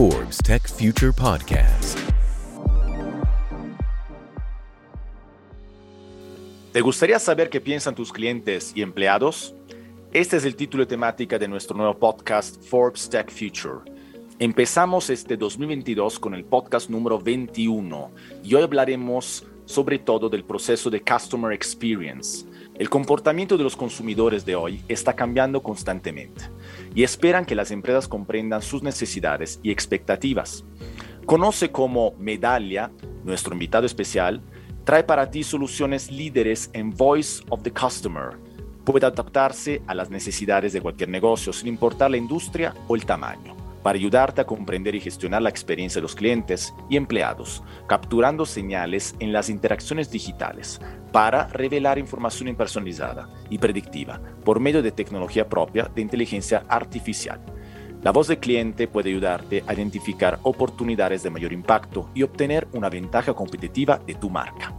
Forbes Tech Future Podcast. ¿Te gustaría saber qué piensan tus clientes y empleados? Este es el título y temática de nuestro nuevo podcast Forbes Tech Future. Empezamos este 2022 con el podcast número 21 y hoy hablaremos sobre todo del proceso de Customer Experience. El comportamiento de los consumidores de hoy está cambiando constantemente y esperan que las empresas comprendan sus necesidades y expectativas. Conoce cómo Medallia, nuestro invitado especial, trae para ti soluciones líderes en Voice of the Customer. Puede adaptarse a las necesidades de cualquier negocio sin importar la industria o el tamaño para ayudarte a comprender y gestionar la experiencia de los clientes y empleados, capturando señales en las interacciones digitales para revelar información personalizada y predictiva por medio de tecnología propia de inteligencia artificial. La voz del cliente puede ayudarte a identificar oportunidades de mayor impacto y obtener una ventaja competitiva de tu marca.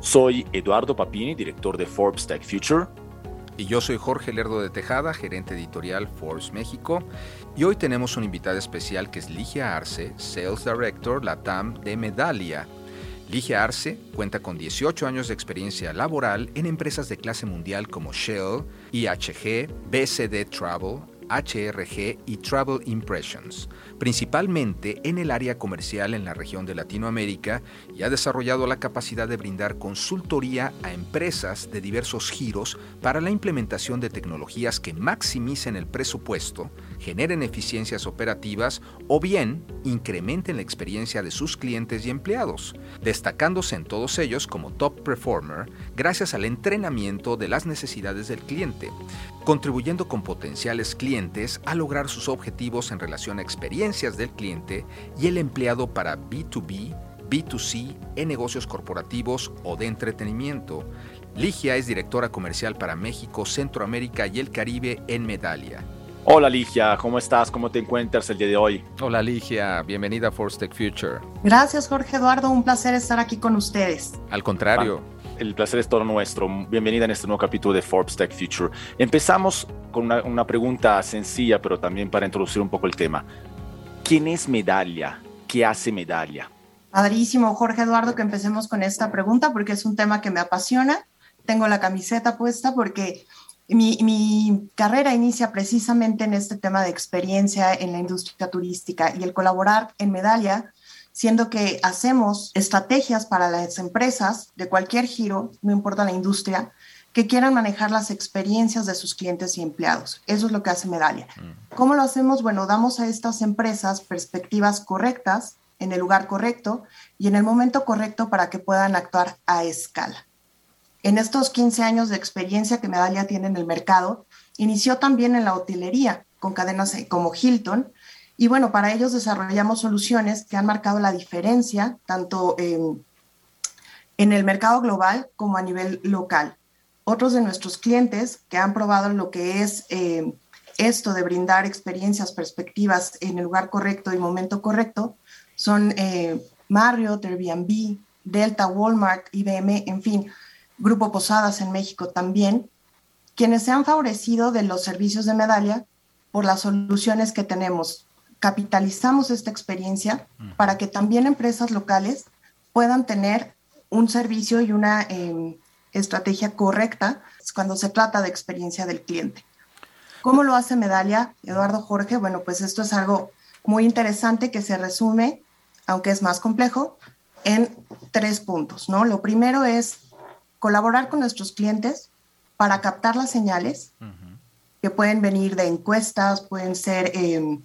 Soy Eduardo Papini, director de Forbes Tech Future y yo soy Jorge Lerdo de Tejada, gerente editorial Forbes México. Y hoy tenemos una invitada especial que es Ligia Arce, Sales Director Latam de Medalia. Ligia Arce cuenta con 18 años de experiencia laboral en empresas de clase mundial como Shell, IHG, BCD Travel, HRG y Travel Impressions, principalmente en el área comercial en la región de Latinoamérica y ha desarrollado la capacidad de brindar consultoría a empresas de diversos giros para la implementación de tecnologías que maximicen el presupuesto, generen eficiencias operativas o bien incrementen la experiencia de sus clientes y empleados, destacándose en todos ellos como top performer gracias al entrenamiento de las necesidades del cliente, contribuyendo con potenciales clientes a lograr sus objetivos en relación a experiencias del cliente y el empleado para B2B, B2C en negocios corporativos o de entretenimiento. Ligia es directora comercial para México, Centroamérica y el Caribe en Medalia. Hola Ligia, ¿cómo estás? ¿Cómo te encuentras el día de hoy? Hola Ligia, bienvenida a Force Tech Future. Gracias Jorge Eduardo, un placer estar aquí con ustedes. Al contrario. el placer es todo nuestro. Bienvenida en este nuevo capítulo de Forbes Tech Future. Empezamos con una, una pregunta sencilla, pero también para introducir un poco el tema. ¿Quién es Medalla? ¿Qué hace Medalla? Padrísimo, Jorge Eduardo, que empecemos con esta pregunta porque es un tema que me apasiona. Tengo la camiseta puesta porque mi, carrera inicia precisamente en este tema de experiencia en la industria turística y el colaborar en Medalla, siendo que hacemos estrategias para las empresas de cualquier giro, no importa la industria, que quieran manejar las experiencias de sus clientes y empleados. Eso es lo que hace Medalla. Mm. ¿Cómo lo hacemos? Bueno, damos a estas empresas perspectivas correctas en el lugar correcto y en el momento correcto para que puedan actuar a escala. En estos 15 años de experiencia que Medalla tiene en el mercado, inició también en la hotelería con cadenas como Hilton. Y bueno, para ellos desarrollamos soluciones que han marcado la diferencia tanto en el mercado global como a nivel local. Otros de nuestros clientes que han probado lo que es eh, esto de brindar experiencias, perspectivas en el lugar correcto y momento correcto son eh, Marriott, Airbnb, Delta, Walmart, IBM, en fin, Grupo Posadas en México también, quienes se han favorecido de los servicios de medalla por las soluciones que tenemos. Capitalizamos esta experiencia para que también empresas locales puedan tener un servicio y una em, estrategia correcta cuando se trata de experiencia del cliente. ¿Cómo lo hace Medalla, Eduardo Jorge? Bueno, pues esto es algo muy interesante que se resume, aunque es más complejo, en tres puntos, ¿no? Lo primero es colaborar con nuestros clientes para captar las señales que pueden venir de encuestas, pueden ser em,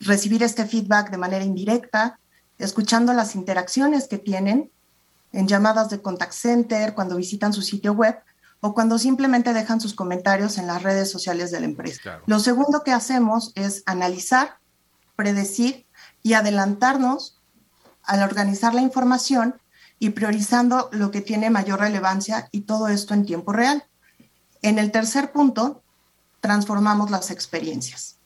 recibir este feedback de manera indirecta, escuchando las interacciones que tienen en llamadas de contact center, cuando visitan su sitio web o cuando simplemente dejan sus comentarios en las redes sociales de la empresa. Lo segundo que hacemos es analizar, predecir y adelantarnos al organizar la información y priorizando lo que tiene mayor relevancia y todo esto en tiempo real. En el tercer punto, transformamos las experiencias.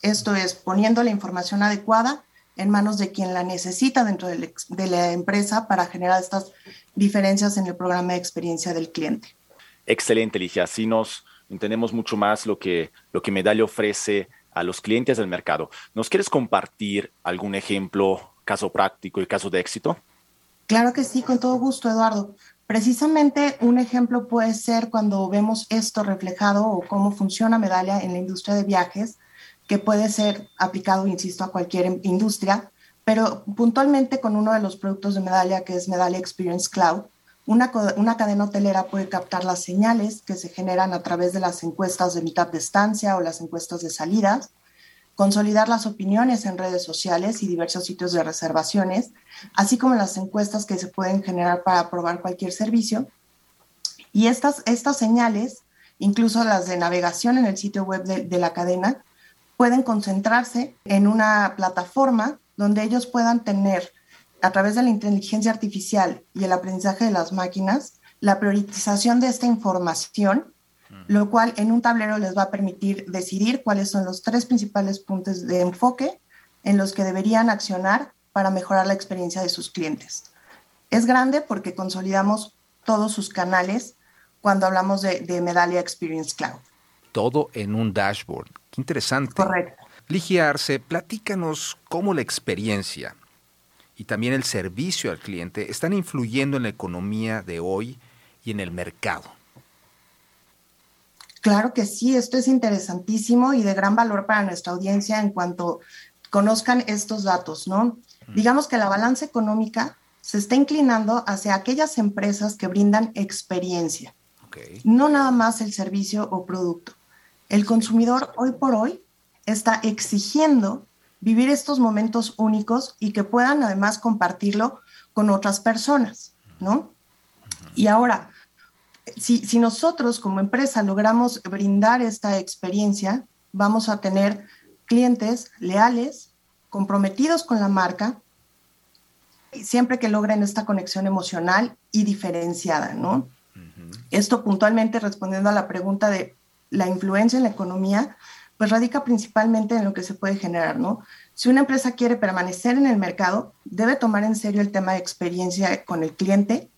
Esto es poniendo la información adecuada en manos de quien la necesita dentro de la empresa para generar estas diferencias en el programa de experiencia del cliente. Excelente, Ligia. Así nos entendemos mucho más lo que, lo que Medalla ofrece a los clientes del mercado. ¿Nos quieres compartir algún ejemplo, caso práctico y caso de éxito? Claro que sí, con todo gusto, Eduardo. Precisamente un ejemplo puede ser cuando vemos esto reflejado o cómo funciona Medalia en la industria de viajes, que puede ser aplicado, insisto, a cualquier industria, pero puntualmente con uno de los productos de Medalia, que es Medalia Experience Cloud, una, una, cadena hotelera puede captar las señales que se generan a través de las encuestas de mitad de estancia o las encuestas de salidas, consolidar las opiniones en redes sociales y diversos sitios de reservaciones, así como las encuestas que se pueden generar para probar cualquier servicio. Y estas, estas señales, incluso las de navegación en el sitio web de la cadena, pueden concentrarse en una plataforma donde ellos puedan tener a través de la inteligencia artificial y el aprendizaje de las máquinas, la priorización de esta información, lo cual en un tablero les va a permitir decidir cuáles son los tres principales puntos de enfoque en los que deberían accionar para mejorar la experiencia de sus clientes. Es grande porque consolidamos todos sus canales cuando hablamos de, de Medallia Experience Cloud. Todo en un dashboard. Qué interesante. Correcto. Ligia Arce, platícanos cómo la experiencia y también el servicio al cliente están influyendo en la economía de hoy y en el mercado. Claro que sí, esto es interesantísimo y de gran valor para nuestra audiencia en cuanto conozcan estos datos, ¿no? Digamos que la balanza económica se está inclinando hacia aquellas empresas que brindan experiencia, no nada más el servicio o producto. El consumidor hoy por hoy está exigiendo vivir estos momentos únicos y que puedan además compartirlo con otras personas, ¿no? Y ahora, si, si nosotros como empresa logramos brindar esta experiencia, vamos a tener clientes leales, comprometidos con la marca, siempre que logren esta conexión emocional y diferenciada, ¿no? Esto puntualmente respondiendo a la pregunta de la influencia en la economía, pues radica principalmente en lo que se puede generar, ¿no? Si una empresa quiere permanecer en el mercado, debe tomar en serio el tema de experiencia con el cliente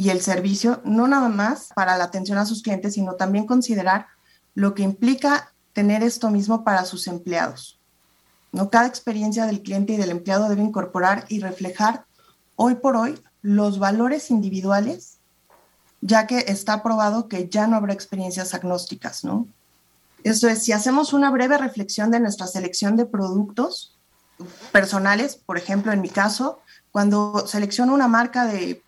y el servicio, no nada más para la atención a sus clientes, sino también considerar lo que implica tener esto mismo para sus empleados. ¿no? Cada experiencia del cliente y del empleado debe incorporar y reflejar hoy por hoy los valores individuales, ya que está probado que ya no habrá experiencias agnósticas, ¿no? Eso es, si hacemos una breve reflexión de nuestra selección de productos personales, por ejemplo, en mi caso, cuando selecciono una marca de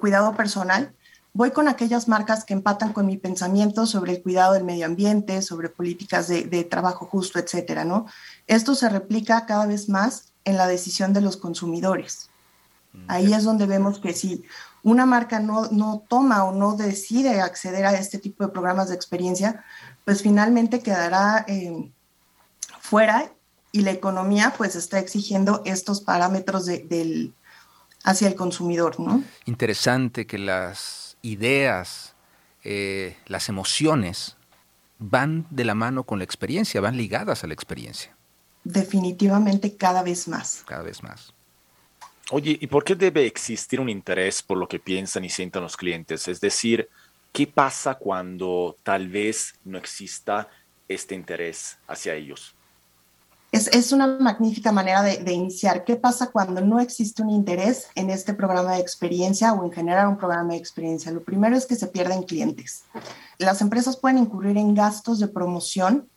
cuidado personal, voy con aquellas marcas que empatan con mi pensamiento sobre el cuidado del medio ambiente, sobre políticas de, trabajo justo, etcétera, ¿no? Esto se replica cada vez más en la decisión de los consumidores. Mm, Ahí es donde vemos que si una marca no, no toma o no decide acceder a este tipo de programas de experiencia, pues finalmente quedará eh, fuera y la economía pues está exigiendo estos parámetros del, hacia el consumidor, ¿no? Interesante que las ideas, eh, las emociones van de la mano con la experiencia, van ligadas a la experiencia. Definitivamente cada vez más. Cada vez más. Oye, ¿y por qué debe existir un interés por lo que piensan y sientan los clientes? Es decir, ¿qué pasa cuando tal vez no exista este interés hacia ellos? Es, es una magnífica manera de, iniciar. ¿Qué pasa cuando no existe un interés en este programa de experiencia o en generar un programa de experiencia? Lo primero es que se pierden clientes. Las empresas pueden incurrir en gastos de promoción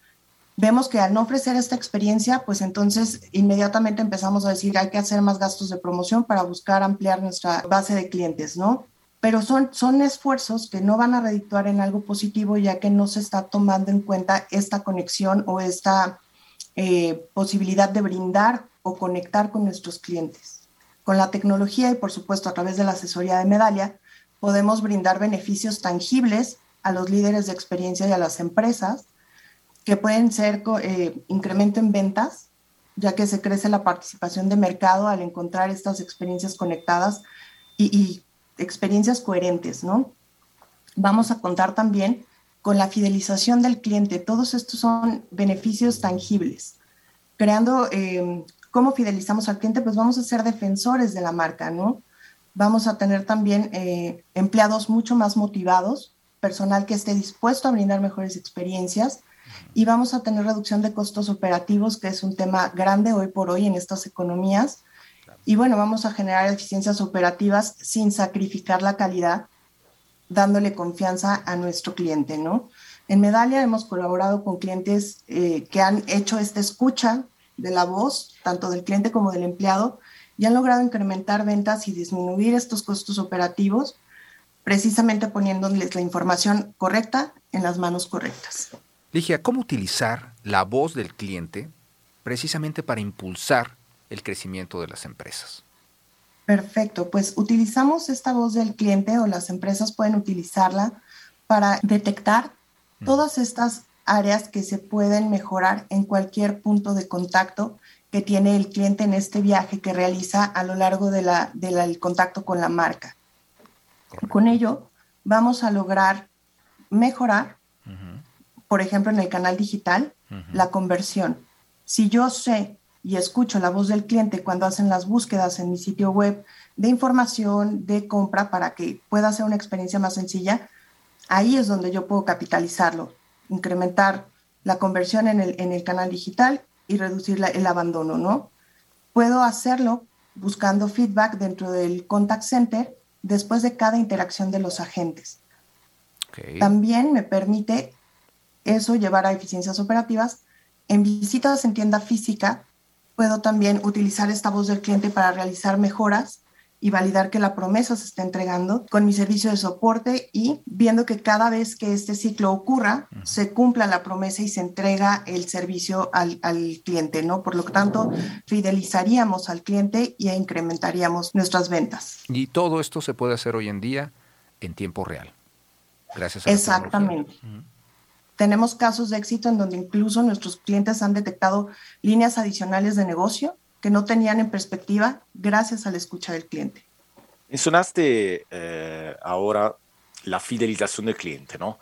vemos que al no ofrecer esta experiencia, pues entonces inmediatamente empezamos a decir hay que hacer más gastos de promoción para buscar ampliar nuestra base de clientes, ¿no? Pero son, son esfuerzos que no van a redituar en algo positivo ya que no se está tomando en cuenta esta conexión o esta eh, posibilidad de brindar o conectar con nuestros clientes. Con la tecnología y por supuesto a través de la asesoría de Medalia, podemos brindar beneficios tangibles a los líderes de experiencia y a las empresas que pueden ser eh, incremento en ventas, ya que se crece la participación de mercado al encontrar estas experiencias conectadas y, experiencias coherentes, ¿no? Vamos a contar también con la fidelización del cliente. Todos estos son beneficios tangibles. Creando eh, cómo fidelizamos al cliente, pues vamos a ser defensores de la marca, ¿no? Vamos a tener también eh, empleados mucho más motivados, personal que esté dispuesto a brindar mejores experiencias y vamos a tener reducción de costos operativos, que es un tema grande hoy por hoy en estas economías. Y bueno, vamos a generar eficiencias operativas sin sacrificar la calidad, dándole confianza a nuestro cliente, ¿no? En Medalia hemos colaborado con clientes eh, que han hecho esta escucha de la voz, tanto del cliente como del empleado, y han logrado incrementar ventas y disminuir estos costos operativos, precisamente poniéndoles la información correcta en las manos correctas. Ligia, ¿cómo utilizar la voz del cliente precisamente para impulsar el crecimiento de las empresas? Perfecto, pues utilizamos esta voz del cliente o las empresas pueden utilizarla para detectar mm. todas estas áreas que se pueden mejorar en cualquier punto de contacto que tiene el cliente en este viaje que realiza a lo largo del de contacto con la marca. Con ello, vamos a lograr mejorar, por ejemplo, en el canal digital, la conversión. Si yo sé y escucho la voz del cliente cuando hacen las búsquedas en mi sitio web de información, de compra, para que pueda ser una experiencia más sencilla, ahí es donde yo puedo capitalizarlo, incrementar la conversión en el, en el canal digital y reducir el abandono, ¿no? Puedo hacerlo buscando feedback dentro del contact center después de cada interacción de los agentes. También me permite eso llevar a eficiencias operativas. En visitas en tienda física, puedo también utilizar esta voz del cliente para realizar mejoras y validar que la promesa se está entregando con mi servicio de soporte y viendo que cada vez que este ciclo ocurra, se cumpla la promesa y se entrega el servicio al, al, cliente, ¿no? Por lo tanto, fidelizaríamos al cliente y incrementaríamos nuestras ventas. Y todo esto se puede hacer hoy en día en tiempo real, gracias a Exactamente. Tenemos casos de éxito en donde incluso nuestros clientes han detectado líneas adicionales de negocio que no tenían en perspectiva gracias a la escucha del cliente. Mencionaste eh, ahora la fidelización del cliente, ¿no?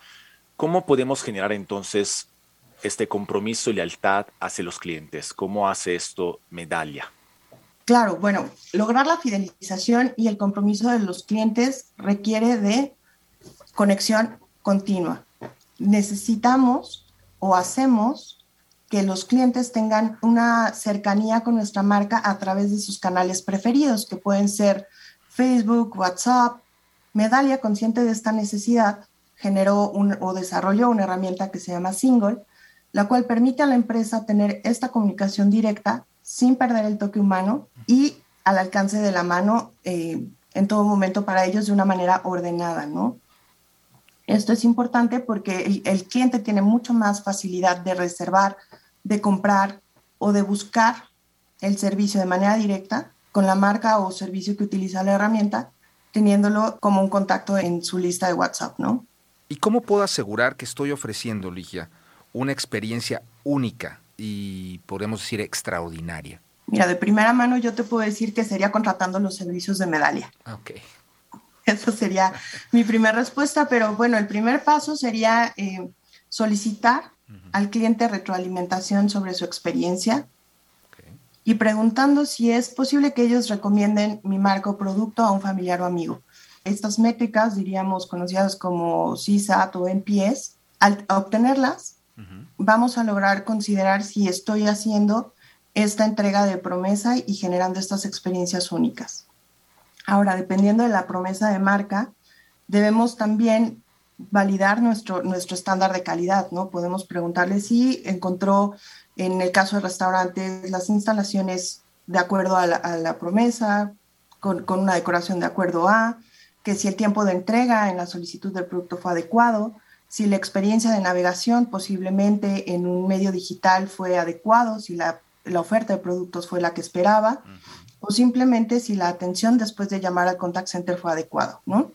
¿Cómo podemos generar entonces este compromiso y lealtad hacia los clientes? ¿Cómo hace esto Medalla? Claro, bueno, lograr la fidelización y el compromiso de los clientes requiere de conexión continua. Necesitamos o hacemos que los clientes tengan una cercanía con nuestra marca a través de sus canales preferidos, que pueden ser Facebook, WhatsApp. Medalia, consciente de esta necesidad, generó o desarrolló una herramienta que se llama Single, la cual permite a la empresa tener esta comunicación directa sin perder el toque humano y al alcance de la mano eh, en todo momento para ellos de una manera ordenada, ¿no? Esto es importante porque el, cliente tiene mucho más facilidad de reservar, de comprar o de buscar el servicio de manera directa con la marca o servicio que utiliza la herramienta, teniéndolo como un contacto en su lista de WhatsApp, ¿no? ¿Y cómo puedo asegurar que estoy ofreciendo, Ligia, una experiencia única y podemos decir extraordinaria? Mira, de primera mano yo te puedo decir que sería contratando los servicios de Medalia. Ok. Esa sería mi primera respuesta, pero bueno, el primer paso sería eh, solicitar al cliente retroalimentación sobre su experiencia y preguntando si es posible que ellos recomienden mi marca o producto a un familiar o amigo. Estas métricas, diríamos conocidas como CSAT o NPS, al obtenerlas, vamos a lograr considerar si estoy haciendo esta entrega de promesa y generando estas experiencias únicas. Ahora, dependiendo de la promesa de marca, debemos también validar nuestro, nuestro estándar de calidad, ¿no? Podemos preguntarle si encontró, en el caso del restaurante, las instalaciones de acuerdo a la, promesa, con, con, una decoración de acuerdo a, que si el tiempo de entrega en la solicitud del producto fue adecuado, si la experiencia de navegación posiblemente en un medio digital fue adecuado, si la, la oferta de productos fue la que esperaba, o simplemente si la atención después de llamar al contact center fue adecuado, ¿no?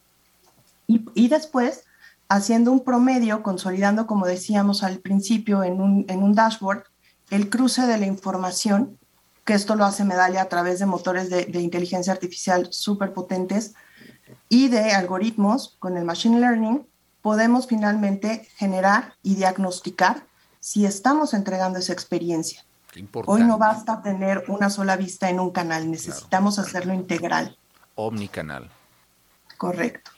Y, después, haciendo un promedio, consolidando, como decíamos al principio, en un, en un dashboard, el cruce de la información, que esto lo hace Medalla a través de motores de, de inteligencia artificial súper potentes y de algoritmos con el machine learning, podemos finalmente generar y diagnosticar si estamos entregando esa experiencia. Hoy no basta tener una sola vista en un canal, necesitamos hacerlo integral. Omnicanal. Correcto.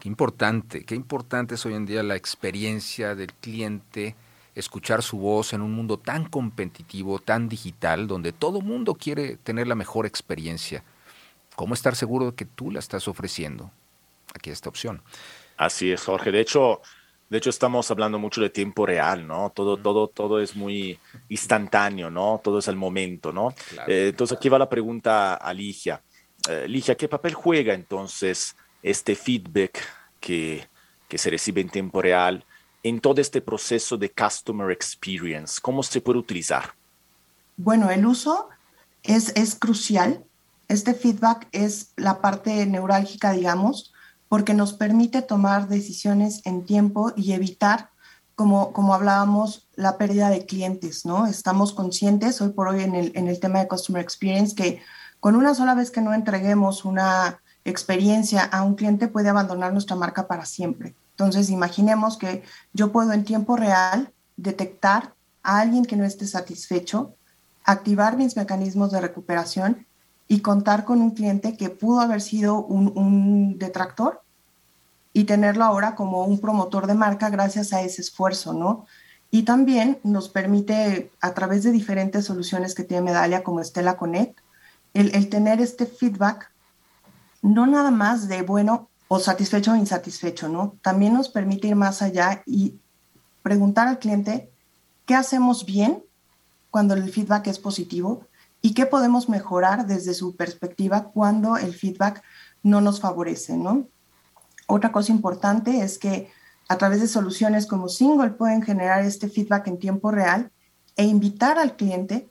Qué importante, qué importante es hoy en día la experiencia del cliente escuchar su voz en un mundo tan competitivo, tan digital, donde todo mundo quiere tener la mejor experiencia. ¿Cómo estar seguro de que tú la estás ofreciendo? Aquí esta opción. Así es, Jorge. De hecho, de hecho estamos hablando mucho de tiempo real, ¿no? Todo, todo, todo es muy instantáneo, ¿no? Todo es al momento, ¿no? Eh, entonces aquí va la pregunta a Ligia. Eh, Ligia, ¿qué papel juega entonces este feedback que, que se recibe en tiempo real en todo este proceso de customer experience? ¿Cómo se puede utilizar? Bueno, el uso es, es crucial. Este feedback es la parte neurálgica, digamos, porque nos permite tomar decisiones en tiempo y evitar, como, como hablábamos, la pérdida de clientes, ¿no? Estamos conscientes hoy por hoy en el, en el tema de Customer Experience que con una sola vez que no entreguemos una experiencia a un cliente puede abandonar nuestra marca para siempre. Entonces, imaginemos que yo puedo en tiempo real detectar a alguien que no esté satisfecho, activar mis mecanismos de recuperación y contar con un cliente que pudo haber sido un, detractor y tenerlo ahora como un promotor de marca gracias a ese esfuerzo, ¿no? Y también nos permite, a través de diferentes soluciones que tiene Medalla como Estela Connect, el, el tener este feedback, no nada más de, bueno, o satisfecho o insatisfecho, ¿no? También nos permite ir más allá y preguntar al cliente qué hacemos bien cuando el feedback es positivo y qué podemos mejorar desde su perspectiva cuando el feedback no nos favorece, ¿no? Otra cosa importante es que a través de soluciones como Single pueden generar este feedback en tiempo real e invitar al cliente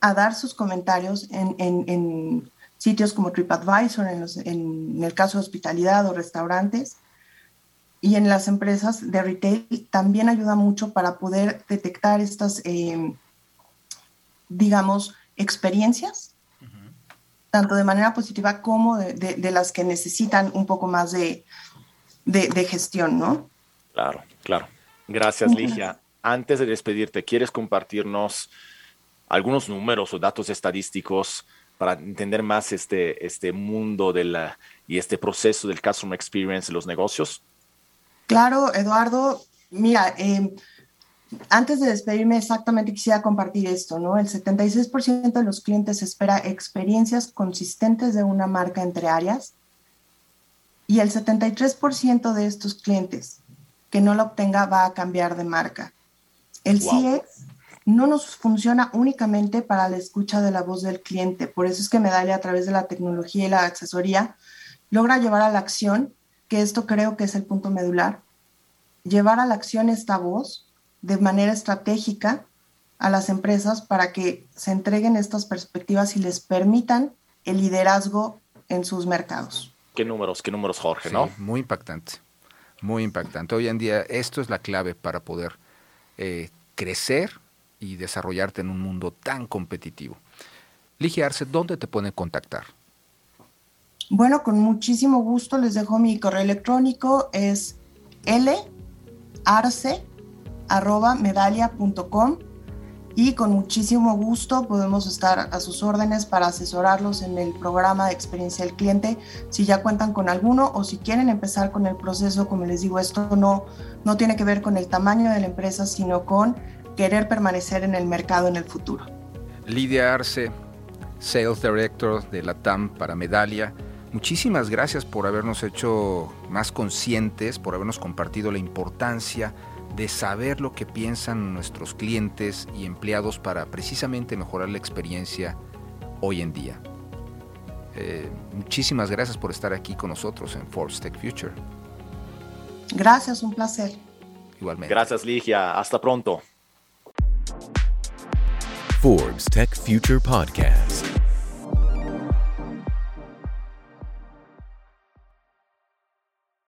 a dar sus comentarios en, sitios como TripAdvisor, en, en, el caso de hospitalidad o restaurantes. Y en las empresas de retail también ayuda mucho para poder detectar estas, eh, digamos, experiencias, tanto de manera positiva como de, las que necesitan un poco más de, gestión, ¿no? Claro, claro. Gracias, Ligia. Antes de despedirte, ¿quieres compartirnos algunos números o datos estadísticos para entender más este, este mundo de la, y este proceso del Customer Experience en los negocios? Claro, Eduardo. Mira, eh, antes de despedirme, exactamente quisiera compartir esto, ¿no? El 76% de los clientes espera experiencias consistentes de una marca entre áreas y el 73% de estos clientes que no lo obtenga va a cambiar de marca. El CX no nos funciona únicamente para la escucha de la voz del cliente, por eso es que Medalla a través de la tecnología y la asesoría logra llevar a la acción, que esto creo que es el punto medular, llevar a la acción esta voz de manera estratégica a las empresas para que se entreguen estas perspectivas y les permitan el liderazgo en sus mercados. Qué números, qué números, Jorge, ¿no? Muy impactante, muy impactante. Hoy en día esto es la clave para poder eh, crecer y desarrollarte en un mundo tan competitivo. Ligia Arce, ¿dónde te pueden contactar? Bueno, con muchísimo gusto les dejo mi correo electrónico, es larce medalia.com y con muchísimo gusto podemos estar a sus órdenes para asesorarlos en el programa de experiencia del cliente si ya cuentan con alguno o si quieren empezar con el proceso, como les digo, esto no, no tiene que ver con el tamaño de la empresa, sino con querer permanecer en el mercado en el futuro. Lidia Arce, Sales Director de la TAM para Medalia. Muchísimas gracias por habernos hecho más conscientes, por habernos compartido la importancia de saber lo que piensan nuestros clientes y empleados para precisamente mejorar la experiencia hoy en día. Eh, muchísimas gracias por estar aquí con nosotros en Forbes Tech Future. Gracias, un placer. Igualmente. Gracias, Ligia. Hasta pronto. Forbes Tech Future Podcast.